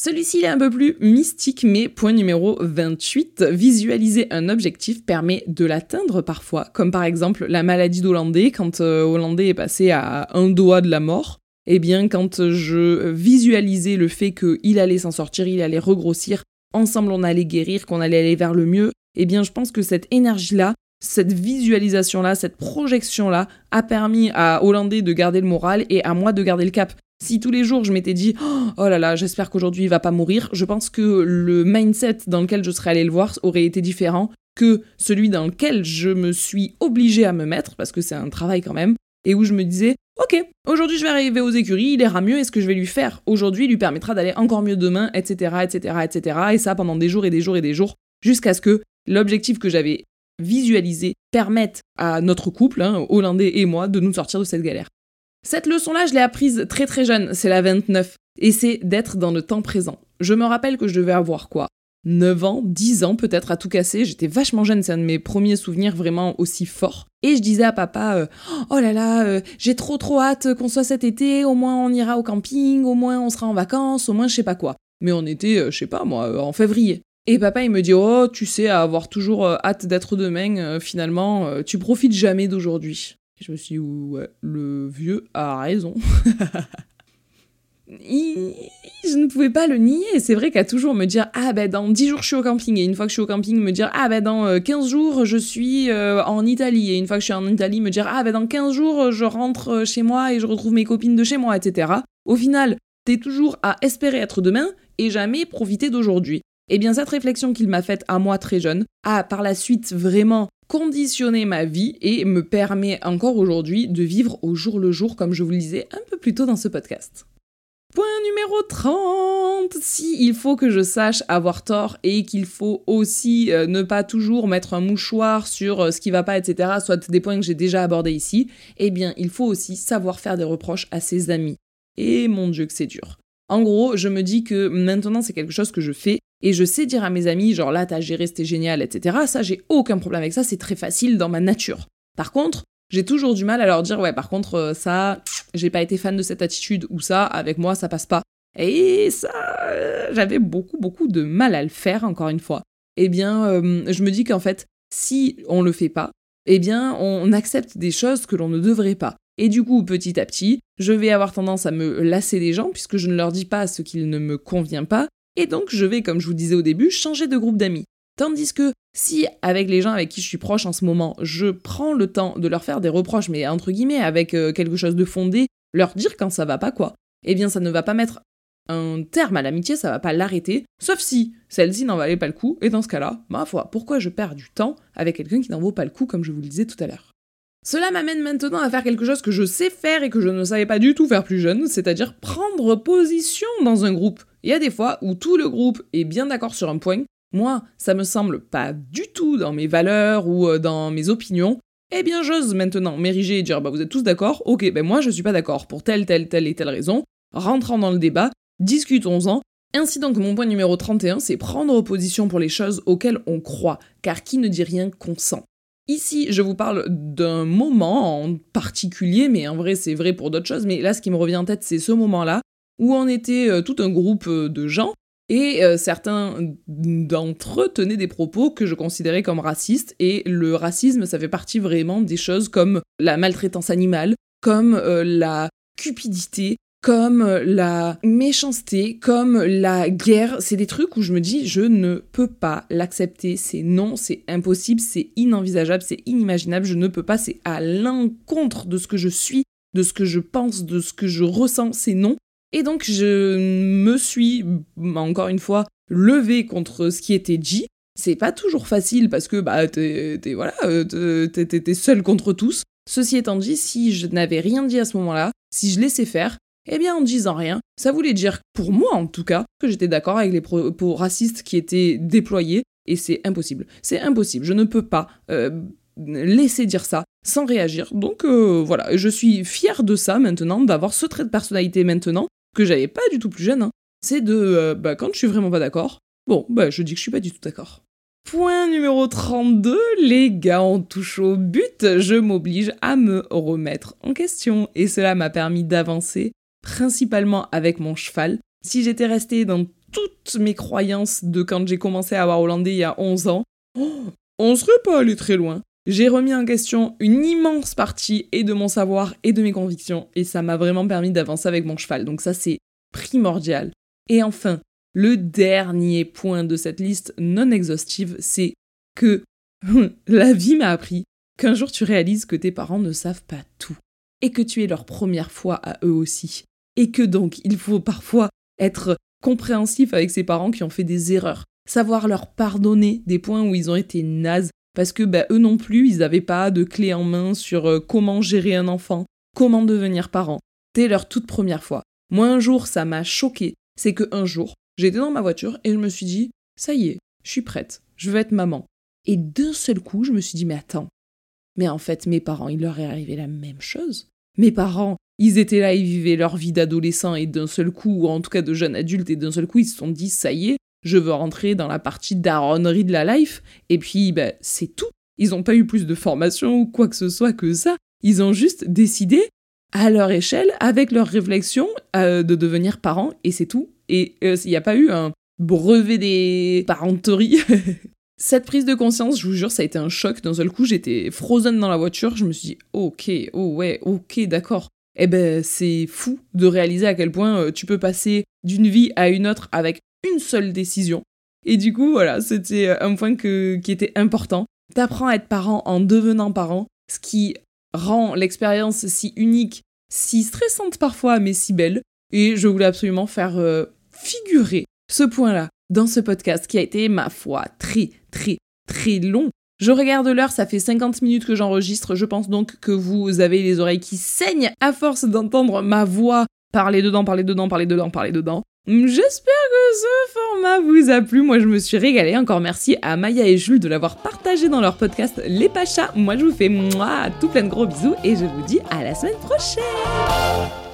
Celui-ci est un peu plus mystique, mais point numéro 28, visualiser un objectif permet de l'atteindre parfois, comme par exemple la maladie d'Hollandais, quand euh, Hollandais est passé à un doigt de la mort. Eh bien, quand je visualisais le fait qu'il allait s'en sortir, il allait regrossir, ensemble on allait guérir, qu'on allait aller vers le mieux, eh bien, je pense que cette énergie-là, cette visualisation-là, cette projection-là a permis à Hollandais de garder le moral et à moi de garder le cap. Si tous les jours je m'étais dit oh là là, j'espère qu'aujourd'hui il va pas mourir, je pense que le mindset dans lequel je serais allé le voir aurait été différent que celui dans lequel je me suis obligée à me mettre, parce que c'est un travail quand même, et où je me disais Ok, aujourd'hui je vais arriver aux écuries, il ira mieux, et ce que je vais lui faire aujourd'hui lui permettra d'aller encore mieux demain, etc., etc., etc., et ça pendant des jours et des jours et des jours, jusqu'à ce que l'objectif que j'avais visualisé permette à notre couple, hein, Hollandais et moi, de nous sortir de cette galère. Cette leçon-là, je l'ai apprise très très jeune, c'est la 29, et c'est d'être dans le temps présent. Je me rappelle que je devais avoir quoi? 9 ans, 10 ans peut-être à tout casser, j'étais vachement jeune, c'est un de mes premiers souvenirs vraiment aussi forts. Et je disais à papa, euh, oh là là, euh, j'ai trop trop hâte qu'on soit cet été, au moins on ira au camping, au moins on sera en vacances, au moins je sais pas quoi. Mais on était, euh, je sais pas moi, en février. Et papa il me dit, oh tu sais, à avoir toujours hâte d'être demain, finalement, tu profites jamais d'aujourd'hui je me suis dit, ouais, le vieux a raison. je ne pouvais pas le nier. C'est vrai qu'à toujours me dire Ah ben dans 10 jours je suis au camping. Et une fois que je suis au camping, me dire Ah ben dans 15 euh, jours je suis euh, en Italie. Et une fois que je suis en Italie, me dire Ah ben dans 15 jours je rentre chez moi et je retrouve mes copines de chez moi, etc. Au final, t'es toujours à espérer être demain et jamais profiter d'aujourd'hui. Et eh bien cette réflexion qu'il m'a faite à moi très jeune a par la suite vraiment conditionner ma vie et me permet encore aujourd'hui de vivre au jour le jour comme je vous le disais un peu plus tôt dans ce podcast. Point numéro 30, si il faut que je sache avoir tort et qu'il faut aussi euh, ne pas toujours mettre un mouchoir sur euh, ce qui va pas, etc., soit des points que j'ai déjà abordés ici, eh bien il faut aussi savoir faire des reproches à ses amis. Et mon dieu que c'est dur. En gros, je me dis que maintenant c'est quelque chose que je fais et je sais dire à mes amis, genre là t'as géré, c'était génial, etc. Ça, j'ai aucun problème avec ça, c'est très facile dans ma nature. Par contre, j'ai toujours du mal à leur dire, ouais, par contre, euh, ça, j'ai pas été fan de cette attitude ou ça, avec moi, ça passe pas. Et ça, euh, j'avais beaucoup, beaucoup de mal à le faire, encore une fois. Eh bien, euh, je me dis qu'en fait, si on le fait pas, eh bien, on accepte des choses que l'on ne devrait pas. Et du coup, petit à petit, je vais avoir tendance à me lasser des gens puisque je ne leur dis pas ce qu'il ne me convient pas. Et donc, je vais, comme je vous disais au début, changer de groupe d'amis. Tandis que si, avec les gens avec qui je suis proche en ce moment, je prends le temps de leur faire des reproches, mais entre guillemets, avec euh, quelque chose de fondé, leur dire quand ça va pas quoi, eh bien, ça ne va pas mettre un terme à l'amitié, ça va pas l'arrêter, sauf si celle-ci n'en valait pas le coup, et dans ce cas-là, ma foi, pourquoi je perds du temps avec quelqu'un qui n'en vaut pas le coup, comme je vous le disais tout à l'heure? Cela m'amène maintenant à faire quelque chose que je sais faire et que je ne savais pas du tout faire plus jeune, c'est-à-dire prendre position dans un groupe. Il y a des fois où tout le groupe est bien d'accord sur un point, moi, ça me semble pas du tout dans mes valeurs ou euh, dans mes opinions, eh bien j'ose maintenant m'ériger et dire bah vous êtes tous d'accord, ok, ben moi je suis pas d'accord pour telle, telle, telle et telle raison, rentrons dans le débat, discutons-en. Ainsi donc mon point numéro 31, c'est prendre position pour les choses auxquelles on croit, car qui ne dit rien consent. Ici, je vous parle d'un moment en particulier, mais en vrai, c'est vrai pour d'autres choses. Mais là, ce qui me revient en tête, c'est ce moment-là où on était euh, tout un groupe euh, de gens Et euh, certains d'entre eux tenaient des propos que je considérais comme racistes. Et le racisme, ça fait partie vraiment des choses comme la maltraitance animale, comme euh, la cupidité, comme euh, la méchanceté, comme la guerre. C'est des trucs où je me dis, je ne peux pas l'accepter. C'est non, c'est impossible, c'est inenvisageable, c'est inimaginable. Je ne peux pas. C'est à l'encontre de ce que je suis, de ce que je pense, de ce que je ressens. C'est non. Et donc je me suis, encore une fois, levé contre ce qui était dit. C'est pas toujours facile parce que bah t'es, voilà, euh, t'es, seul contre tous. Ceci étant dit, si je n'avais rien dit à ce moment-là, si je laissais faire, eh bien en disant rien, ça voulait dire, pour moi en tout cas, que j'étais d'accord avec les propos racistes qui étaient déployés, et c'est impossible. C'est impossible, je ne peux pas euh, laisser dire ça sans réagir. Donc euh, voilà, je suis fière de ça maintenant, d'avoir ce trait de personnalité maintenant, j'avais pas du tout plus jeune, hein, c'est de, euh, bah, quand je suis vraiment pas d'accord, bon, bah, je dis que je suis pas du tout d'accord. Point numéro 32, les gars, on touche au but, je m'oblige à me remettre en question, et cela m'a permis d'avancer, principalement avec mon cheval. Si j'étais restée dans toutes mes croyances de quand j'ai commencé à avoir hollandais il y a 11 ans, oh, on serait pas allé très loin. J'ai remis en question une immense partie et de mon savoir et de mes convictions, et ça m'a vraiment permis d'avancer avec mon cheval. Donc ça, c'est primordial. Et enfin, le dernier point de cette liste non exhaustive, c'est que la vie m'a appris qu'un jour tu réalises que tes parents ne savent pas tout, et que tu es leur première fois à eux aussi, et que donc il faut parfois être compréhensif avec ses parents qui ont fait des erreurs, savoir leur pardonner des points où ils ont été nazes, parce que bah, eux non plus, ils n'avaient pas de clé en main sur euh, comment gérer un enfant, comment devenir parent. Dès leur toute première fois. Moi, un jour, ça m'a choqué. C'est que un jour, j'étais dans ma voiture et je me suis dit, ça y est, je suis prête, je veux être maman. Et d'un seul coup, je me suis dit, mais attends, mais en fait, mes parents, il leur est arrivé la même chose. Mes parents, ils étaient là, ils vivaient leur vie d'adolescent et d'un seul coup, ou en tout cas de jeunes adultes, et d'un seul coup, ils se sont dit, ça y est, je veux rentrer dans la partie daronnerie de la life, et puis ben, c'est tout. Ils n'ont pas eu plus de formation ou quoi que ce soit que ça. Ils ont juste décidé, à leur échelle, avec leur réflexion, euh, de devenir parents, et c'est tout. Et euh, il n'y a pas eu un brevet des parenteries. Cette prise de conscience, je vous jure, ça a été un choc. D'un seul coup, j'étais frozen dans la voiture. Je me suis dit, ok, oh ouais, ok, d'accord. Eh ben, c'est fou de réaliser à quel point euh, tu peux passer d'une vie à une autre avec une seule décision. Et du coup, voilà, c'était un point qui était important. T'apprends à être parent en devenant parent, ce qui rend l'expérience si unique, si stressante parfois, mais si belle. Et je voulais absolument faire euh, figurer ce point-là dans ce podcast qui a été, ma foi, très, très, très long. Je regarde l'heure, ça fait 50 minutes que j'enregistre. Je pense donc que vous avez les oreilles qui saignent à force d'entendre ma voix parler dedans, parler dedans, parler dedans, parler dedans. J'espère que ce format vous a plu. Moi, je me suis régalée. Encore merci à Maya et Jules de l'avoir partagé dans leur podcast Les Pachas. Moi, je vous fais moi tout plein de gros bisous et je vous dis à la semaine prochaine.